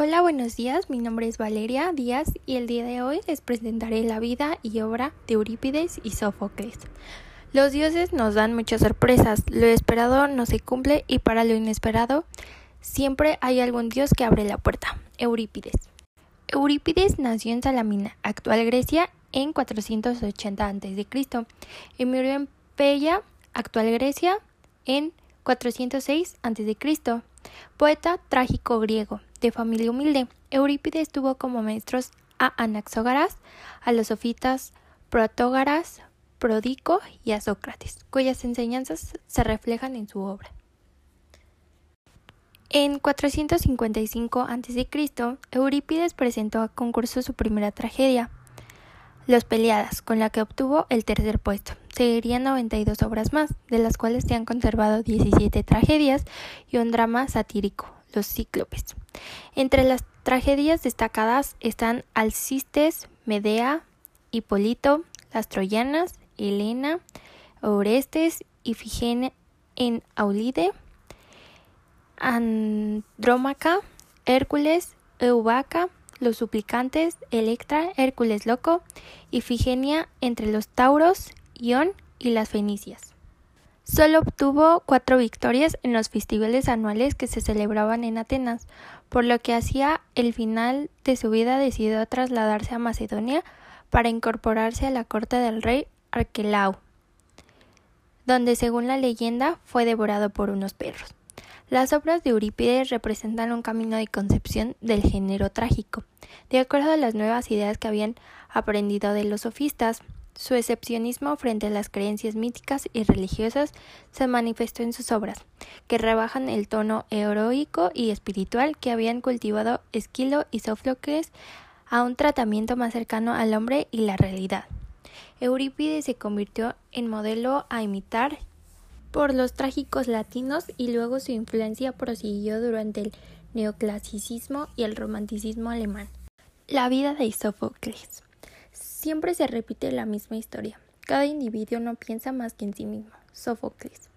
Hola, buenos días. Mi nombre es Valeria Díaz y el día de hoy les presentaré la vida y obra de Eurípides y Sófocles. Los dioses nos dan muchas sorpresas, lo esperado no se cumple y para lo inesperado siempre hay algún dios que abre la puerta. Eurípides. Eurípides nació en Salamina, actual Grecia, en 480 a.C. y murió en Pella, actual Grecia, en 406 a.C. Poeta trágico griego, de familia humilde, Eurípides tuvo como maestros a Anaxógaras, a los sofitas Protógaras, Prodico y a Sócrates, cuyas enseñanzas se reflejan en su obra. En 455 a.C., Eurípides presentó a concurso su primera tragedia, Los Peleadas, con la que obtuvo el tercer puesto. Seguirían 92 obras más, de las cuales se han conservado 17 tragedias y un drama satírico, Los Cíclopes. Entre las tragedias destacadas están Alcistes, Medea, Hipólito, las Troyanas, Helena, Orestes, Ifigenia en Aulide, Andrómaca, Hércules, Eubaca, los suplicantes, Electra, Hércules loco, Ifigenia entre los Tauros, Ión y las Fenicias. Solo obtuvo cuatro victorias en los festivales anuales que se celebraban en Atenas, por lo que hacia el final de su vida decidió trasladarse a Macedonia para incorporarse a la corte del rey Arquelao, donde según la leyenda fue devorado por unos perros. Las obras de Eurípides representan un camino de concepción del género trágico, de acuerdo a las nuevas ideas que habían aprendido de los sofistas. Su excepcionismo frente a las creencias míticas y religiosas se manifestó en sus obras, que rebajan el tono heroico y espiritual que habían cultivado Esquilo y Sófocles a un tratamiento más cercano al hombre y la realidad. Eurípides se convirtió en modelo a imitar por los trágicos latinos y luego su influencia prosiguió durante el neoclasicismo y el romanticismo alemán. La vida de Sófocles. Siempre se repite la misma historia. Cada individuo no piensa más que en sí mismo. Sófocles.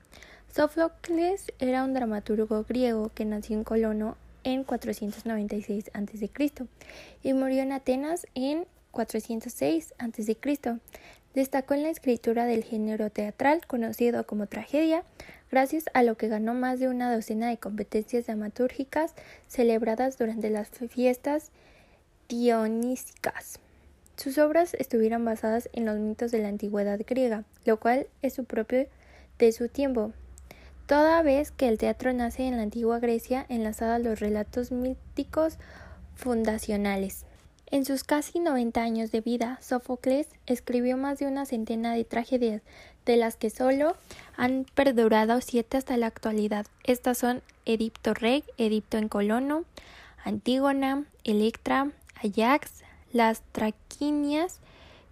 Sófocles era un dramaturgo griego que nació en Colono en 496 a.C. y murió en Atenas en 406 a.C. Destacó en la escritura del género teatral conocido como tragedia, gracias a lo que ganó más de una docena de competencias dramatúrgicas celebradas durante las fiestas dionísicas. Sus obras estuvieron basadas en los mitos de la antigüedad griega, lo cual es su propio de su tiempo, toda vez que el teatro nace en la antigua Grecia enlazada a los relatos míticos fundacionales. En sus casi 90 años de vida, Sófocles escribió más de una centena de tragedias, de las que solo han perdurado siete hasta la actualidad. Estas son Edipto Rey, Edipto en Colono, Antígona, Electra, Ajax, las Traquinias,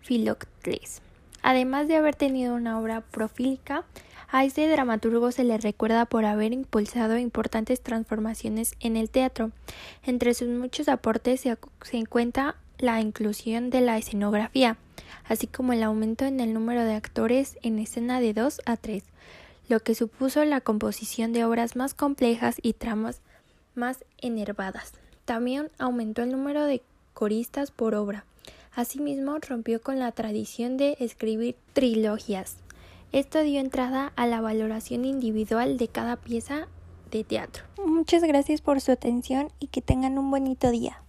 Filocles. Además de haber tenido una obra profílica, a este dramaturgo se le recuerda por haber impulsado importantes transformaciones en el teatro. Entre sus muchos aportes se, encuentra la inclusión de la escenografía, así como el aumento en el número de actores en escena de 2 a 3, lo que supuso la composición de obras más complejas y tramas más enervadas. También aumentó el número de coristas por obra. Asimismo, rompió con la tradición de escribir trilogías. Esto dio entrada a la valoración individual de cada pieza de teatro. Muchas gracias por su atención y que tengan un bonito día.